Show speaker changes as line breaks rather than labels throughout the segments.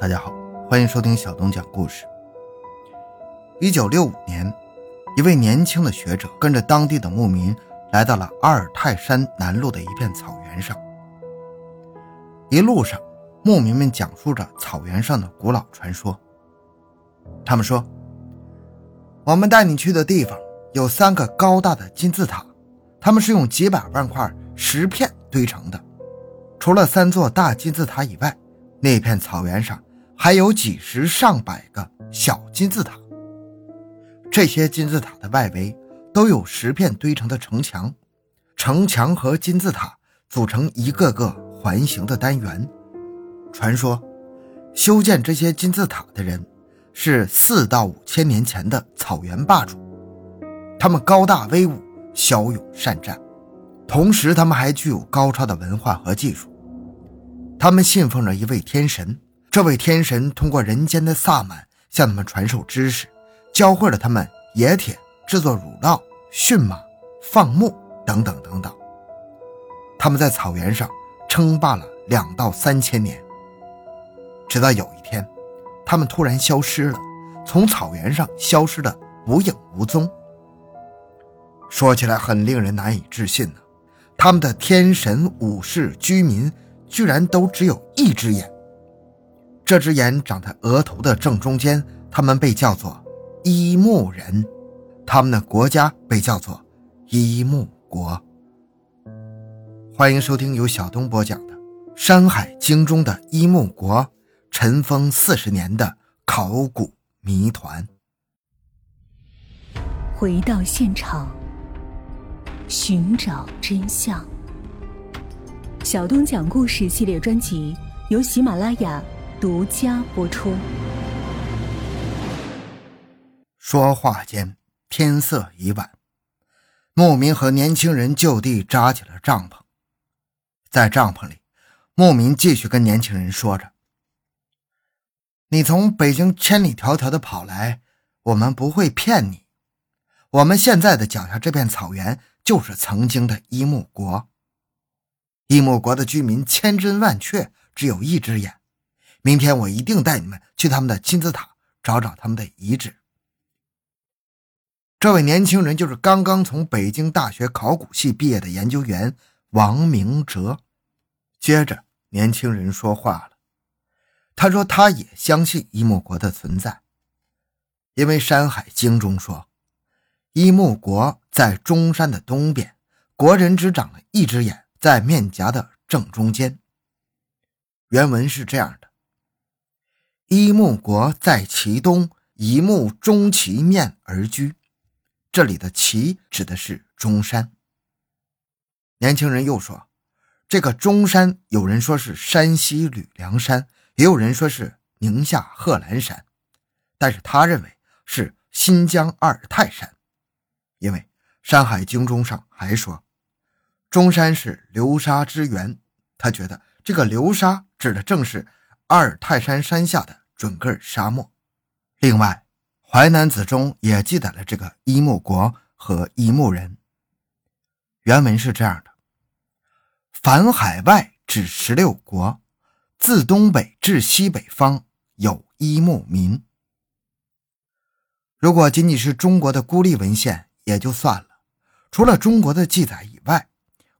大家好，欢迎收听小东讲故事。一九六五年，一位年轻的学者跟着当地的牧民来到了阿尔泰山南麓的一片草原上。一路上，牧民们讲述着草原上的古老传说。他们说：“我们带你去的地方有三个高大的金字塔，它们是用几百万块石片堆成的。除了三座大金字塔以外，那片草原上……”还有几十上百个小金字塔，这些金字塔的外围都有石片堆成的城墙，城墙和金字塔组成一个个环形的单元。传说，修建这些金字塔的人是四到五千年前的草原霸主，他们高大威武，骁勇善战，同时他们还具有高超的文化和技术。他们信奉着一位天神。这位天神通过人间的萨满向他们传授知识，教会了他们冶铁、制作乳酪、驯马、放牧等等等等。他们在草原上称霸了两到三千年，直到有一天，他们突然消失了，从草原上消失的无影无踪。说起来很令人难以置信呢，他们的天神、武士、居民居然都只有一只眼。这只眼长在额头的正中间，他们被叫做伊木人，他们的国家被叫做伊木国。欢迎收听由小东播讲的《山海经》中的伊木国尘封四十年的考古谜团。
回到现场，寻找真相。小东讲故事系列专辑由喜马拉雅。独家播出。
说话间，天色已晚，牧民和年轻人就地扎起了帐篷。在帐篷里，牧民继续跟年轻人说着：“你从北京千里迢迢的跑来，我们不会骗你。我们现在的脚下这片草原，就是曾经的伊木国。伊木国的居民千真万确，只有一只眼。”明天我一定带你们去他们的金字塔找找他们的遗址。这位年轻人就是刚刚从北京大学考古系毕业的研究员王明哲。接着，年轻人说话了，他说他也相信伊木国的存在，因为《山海经》中说，伊木国在中山的东边，国人只长了一只眼，在面颊的正中间。原文是这样的。一木国在其东，一木中其面而居。这里的“其”指的是中山。年轻人又说：“这个中山，有人说是山西吕梁山，也有人说是宁夏贺兰山，但是他认为是新疆阿尔泰山，因为《山海经》中上还说，中山是流沙之源。他觉得这个流沙指的正是。”阿尔泰山山下的准噶尔沙漠。另外，《淮南子》中也记载了这个伊木国和伊木人。原文是这样的：“凡海外指十六国，自东北至西北方有伊木民。”如果仅仅是中国的孤立文献也就算了，除了中国的记载以外，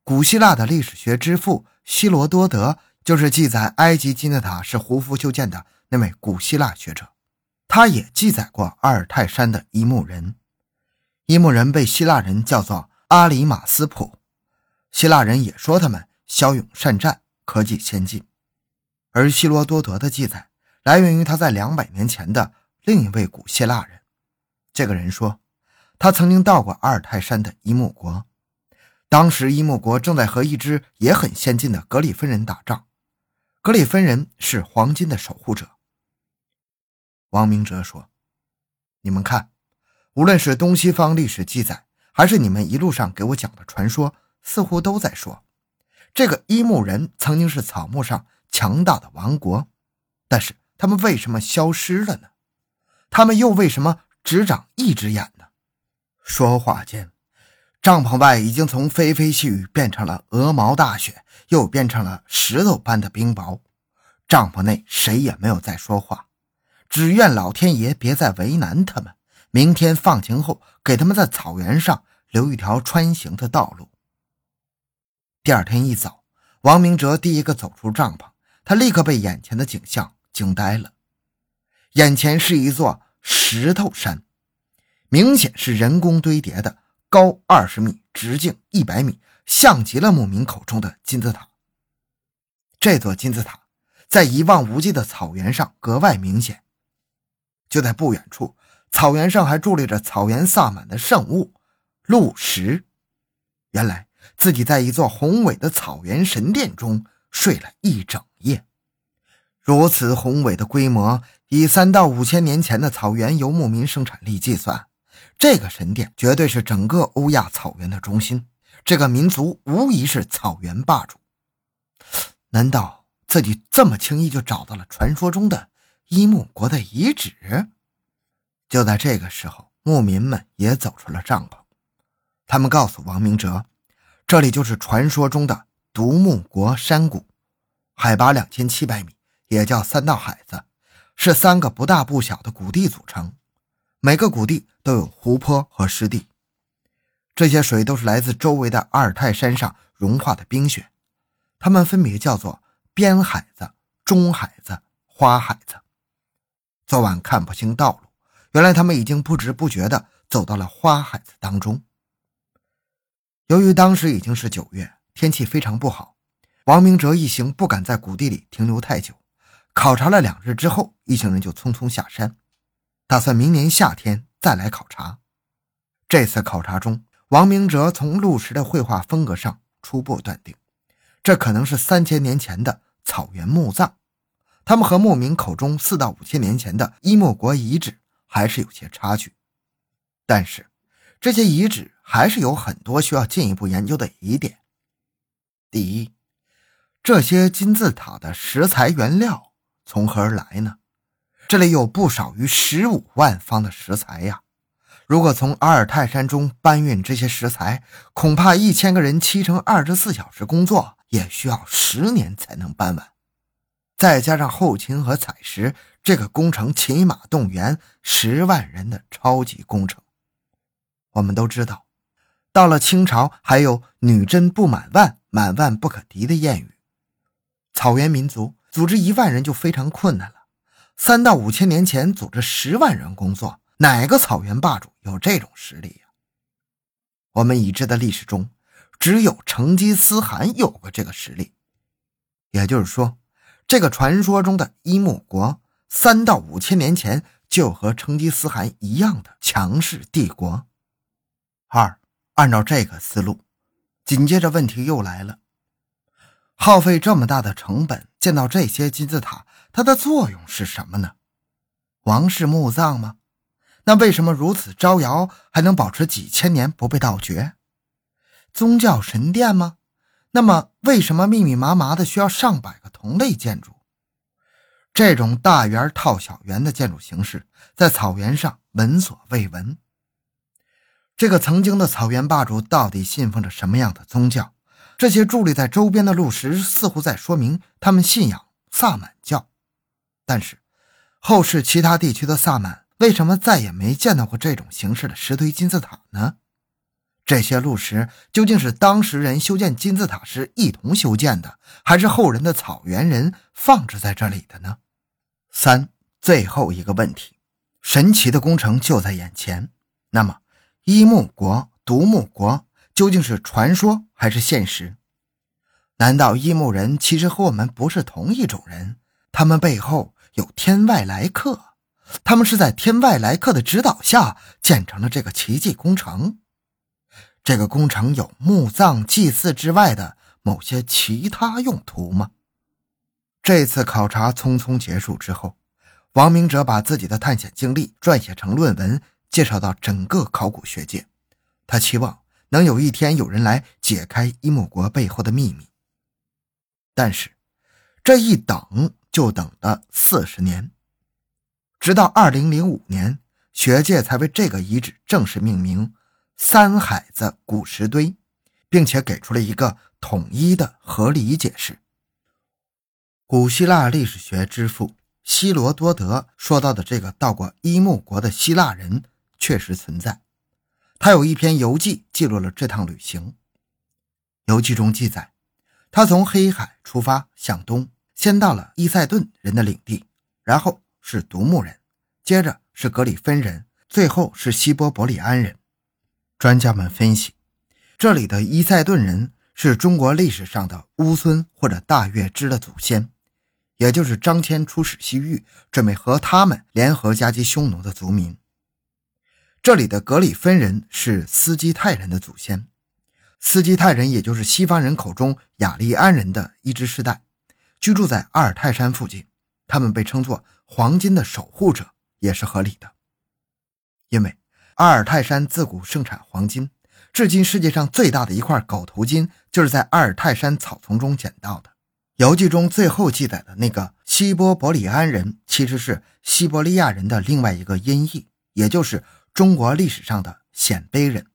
古希腊的历史学之父希罗多德。就是记载埃及金字塔是胡夫修建的那位古希腊学者，他也记载过阿尔泰山的伊木人。伊木人被希腊人叫做阿里马斯普，希腊人也说他们骁勇善战，科技先进。而希罗多德的记载来源于他在两百年前的另一位古希腊人。这个人说，他曾经到过阿尔泰山的伊木国，当时伊木国正在和一支也很先进的格里芬人打仗。格里芬人是黄金的守护者。王明哲说：“你们看，无论是东西方历史记载，还是你们一路上给我讲的传说，似乎都在说，这个伊木人曾经是草木上强大的王国。但是他们为什么消失了呢？他们又为什么只长一只眼呢？”说话间。帐篷外已经从霏霏细雨变成了鹅毛大雪，又变成了石头般的冰雹。帐篷内谁也没有再说话，只愿老天爷别再为难他们。明天放晴后，给他们在草原上留一条穿行的道路。第二天一早，王明哲第一个走出帐篷，他立刻被眼前的景象惊呆了。眼前是一座石头山，明显是人工堆叠的，高二十米，直径一百米，像极了牧民口中的金字塔。这座金字塔在一望无际的草原上格外明显。就在不远处，草原上还伫立着草原萨满的圣物鹿石。原来自己在一座宏伟的草原神殿中睡了一整夜。如此宏伟的规模，以三到五千年前的草原游牧民生产力计算，这个神殿绝对是整个欧亚草原的中心。这个民族无疑是草原霸主。难道自己这么轻易就找到了传说中的伊木国的遗址？就在这个时候，牧民们也走出了帐篷。他们告诉王明哲，这里就是传说中的独木国山谷，海拔两千七百米，也叫三道海子，是三个不大不小的谷地组成。每个谷地都有湖泊和湿地，这些水都是来自周围的阿尔泰山上融化的冰雪。它们分别叫做边海子、中海子、花海子。昨晚看不清道路，原来他们已经不知不觉地走到了花海子当中。由于当时已经是九月，天气非常不好，王明哲一行不敢在谷地里停留太久。考察了两日之后，一行人就匆匆下山，打算明年夏天再来考察。这次考察中，王明哲从陆石的绘画风格上初步断定。这可能是三千年前的草原墓葬，他们和牧民口中四到五千年前的伊莫国遗址还是有些差距。但是，这些遗址还是有很多需要进一步研究的疑点。第一，这些金字塔的石材原料从何而来呢？这里有不少于十五万方的石材呀。如果从阿尔泰山中搬运这些石材，恐怕一千个人七乘二十四小时工作也需要十年才能搬完。再加上后勤和采石，这个工程起码动员十万人的超级工程。我们都知道，到了清朝还有“女真不满万，满万不可敌”的谚语。草原民族组织一万人就非常困难了，三到五千年前组织十万人工作。哪个草原霸主有这种实力呀？我们已知的历史中，只有成吉思汗有过这个实力。也就是说，这个传说中的伊木国，三到五千年前就和成吉思汗一样的强势帝国。二，按照这个思路，紧接着问题又来了：耗费这么大的成本见到这些金字塔，它的作用是什么呢？王室墓葬吗？那为什么如此招摇，还能保持几千年不被盗掘？宗教神殿吗？那么为什么密密麻麻的需要上百个同类建筑？这种大圆套小圆的建筑形式，在草原上闻所未闻。这个曾经的草原霸主到底信奉着什么样的宗教？这些伫立在周边的路石似乎在说明他们信仰萨满教。但是，后世其他地区的萨满。为什么再也没见到过这种形式的石堆金字塔呢？这些路石究竟是当时人修建金字塔时一同修建的，还是后人的草原人放置在这里的呢？三，最后一个问题：神奇的工程就在眼前，那么一木国、独木国究竟是传说还是现实？难道一木人其实和我们不是同一种人？他们背后有天外来客？他们是在天外来客的指导下建成了这个奇迹工程。这个工程有墓葬祭祀之外的某些其他用途吗？这次考察匆匆结束之后，王明哲把自己的探险经历撰写成论文，介绍到整个考古学界。他期望能有一天有人来解开伊木国背后的秘密。但是，这一等就等了四十年。直到二零零五年，学界才为这个遗址正式命名“三海子古石堆”，并且给出了一个统一的合理解释。古希腊历史学之父希罗多德说到的这个到过伊木国的希腊人确实存在。他有一篇游记记录了这趟旅行。游记中记载，他从黑海出发向东，先到了伊塞顿人的领地，然后是独木人，接着是格里芬人，最后是希波伯里安人。专家们分析，这里的伊塞顿人是中国历史上的乌孙或者大月支的祖先。也就是张骞出使西域，准备和他们联合夹击匈奴的族民。这里的格里芬人是斯基泰人的祖先，斯基泰人也就是西方人口中雅利安人的一支世代，居住在阿尔泰山附近。他们被称作“黄金的守护者”，也是合理的，因为阿尔泰山自古盛产黄金，至今世界上最大的一块狗头金就是在阿尔泰山草丛中捡到的。游记中最后记载的那个西波伯里安人，其实是西伯利亚人的另外一个音译，也就是中国历史上的鲜卑人。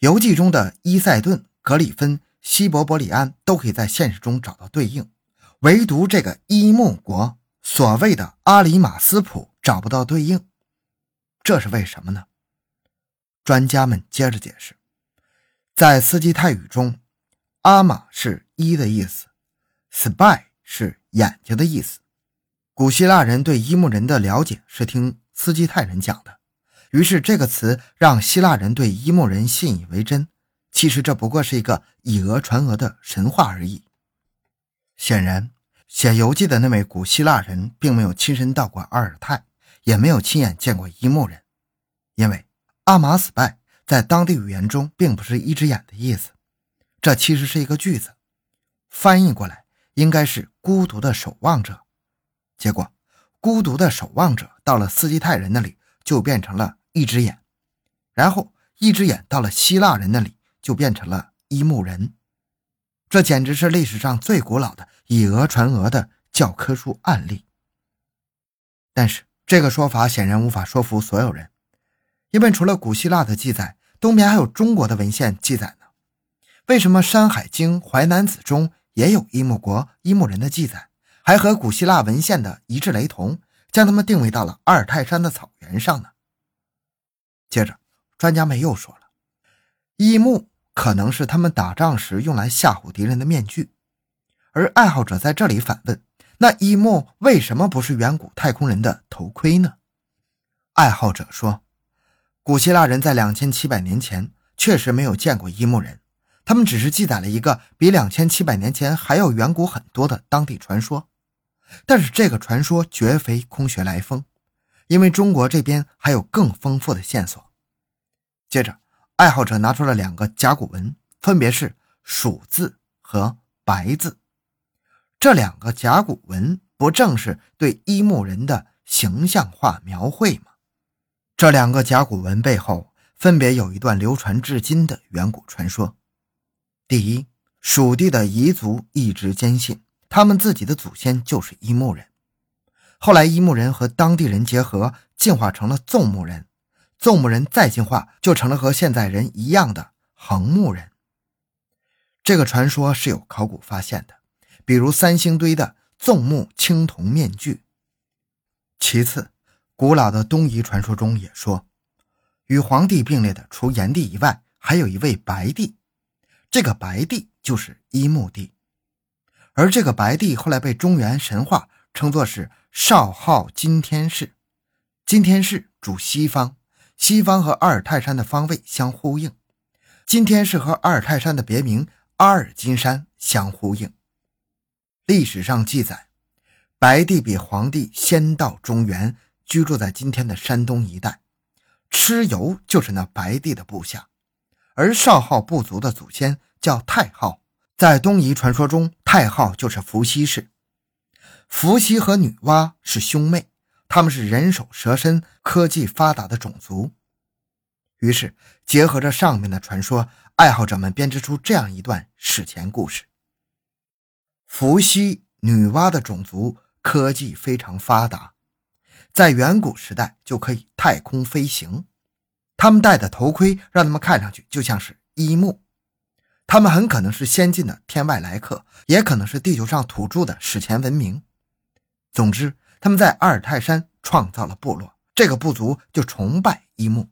游记中的伊塞顿、格里芬、西伯伯里安都可以在现实中找到对应，唯独这个伊木国所谓的阿里马斯普找不到对应，这是为什么呢？专家们接着解释，在斯基泰语中，阿玛是一的意思。spy 是眼睛的意思。古希腊人对伊木人的了解是听斯基泰人讲的，于是这个词让希腊人对伊木人信以为真。其实这不过是一个以讹传讹的神话而已。显然，写游记的那位古希腊人并没有亲身到过阿尔泰，也没有亲眼见过伊木人，因为阿玛斯拜在当地语言中并不是一只眼的意思，这其实是一个句子，翻译过来。应该是孤独的守望者，结果孤独的守望者到了斯基泰人那里就变成了一只眼，然后一只眼到了希腊人那里就变成了伊木人，这简直是历史上最古老的以讹传讹的教科书案例。但是这个说法显然无法说服所有人，因为除了古希腊的记载，东边还有中国的文献记载呢。为什么《山海经·淮南子》中？也有伊木国伊木人的记载，还和古希腊文献的一致雷同，将他们定位到了阿尔泰山的草原上呢。接着，专家们又说了，伊木可能是他们打仗时用来吓唬敌人的面具。而爱好者在这里反问：那伊木为什么不是远古太空人的头盔呢？爱好者说，古希腊人在两千七百年前确实没有见过伊木人。他们只是记载了一个比两千七百年前还要远古很多的当地传说，但是这个传说绝非空穴来风，因为中国这边还有更丰富的线索。接着，爱好者拿出了两个甲骨文，分别是“蜀”字和“白”字。这两个甲骨文不正是对一木人的形象化描绘吗？这两个甲骨文背后分别有一段流传至今的远古传说。第一，蜀地的彝族一直坚信他们自己的祖先就是伊木人。后来，伊木人和当地人结合，进化成了纵木人。纵木人再进化，就成了和现在人一样的横木人。这个传说是有考古发现的，比如三星堆的纵木青铜面具。其次，古老的东夷传说中也说，与黄帝并列的除炎帝以外，还有一位白帝。这个白帝就是一木帝，而这个白帝后来被中原神话称作是少昊金天氏。金天氏主西方，西方和阿尔泰山的方位相呼应。今天是和阿尔泰山的别名阿尔金山相呼应。历史上记载，白帝比黄帝先到中原，居住在今天的山东一带，蚩尤就是那白帝的部下。而少昊部族的祖先叫太昊，在东夷传说中，太昊就是伏羲氏。伏羲和女娲是兄妹，他们是人首蛇身、科技发达的种族。于是，结合着上面的传说，爱好者们编织出这样一段史前故事：伏羲、女娲的种族科技非常发达，在远古时代就可以太空飞行。他们戴的头盔让他们看上去就像是一木。他们很可能是先进的天外来客，也可能是地球上土著的史前文明。总之，他们在阿尔泰山创造了部落，这个部族就崇拜伊木。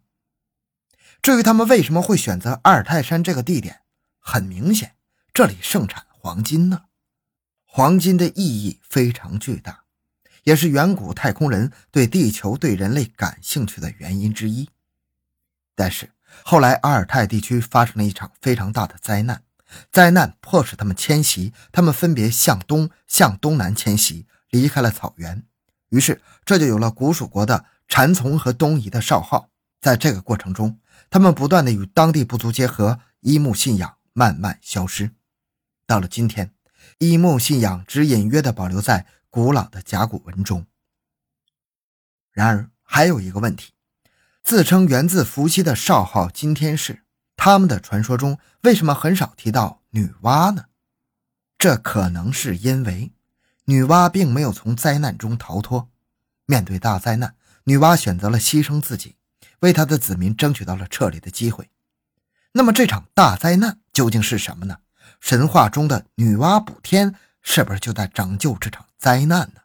至于他们为什么会选择阿尔泰山这个地点，很明显，这里盛产黄金呢。黄金的意义非常巨大，也是远古太空人对地球、对人类感兴趣的原因之一。但是后来，阿尔泰地区发生了一场非常大的灾难，灾难迫使他们迁徙，他们分别向东、向东南迁徙，离开了草原。于是，这就有了古蜀国的禅从和东夷的少昊。在这个过程中，他们不断的与当地部族结合，一木信仰慢慢消失。到了今天。一木信仰只隐约的保留在古老的甲骨文中。然而，还有一个问题：自称源自伏羲的少昊金天氏，他们的传说中为什么很少提到女娲呢？这可能是因为女娲并没有从灾难中逃脱。面对大灾难，女娲选择了牺牲自己，为她的子民争取到了撤离的机会。那么，这场大灾难究竟是什么呢？神话中的女娲补天，是不是就在拯救这场灾难呢？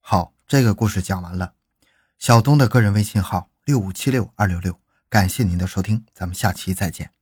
好，这个故事讲完了。小东的个人微信号六五七六二六六，感谢您的收听，咱们下期再见。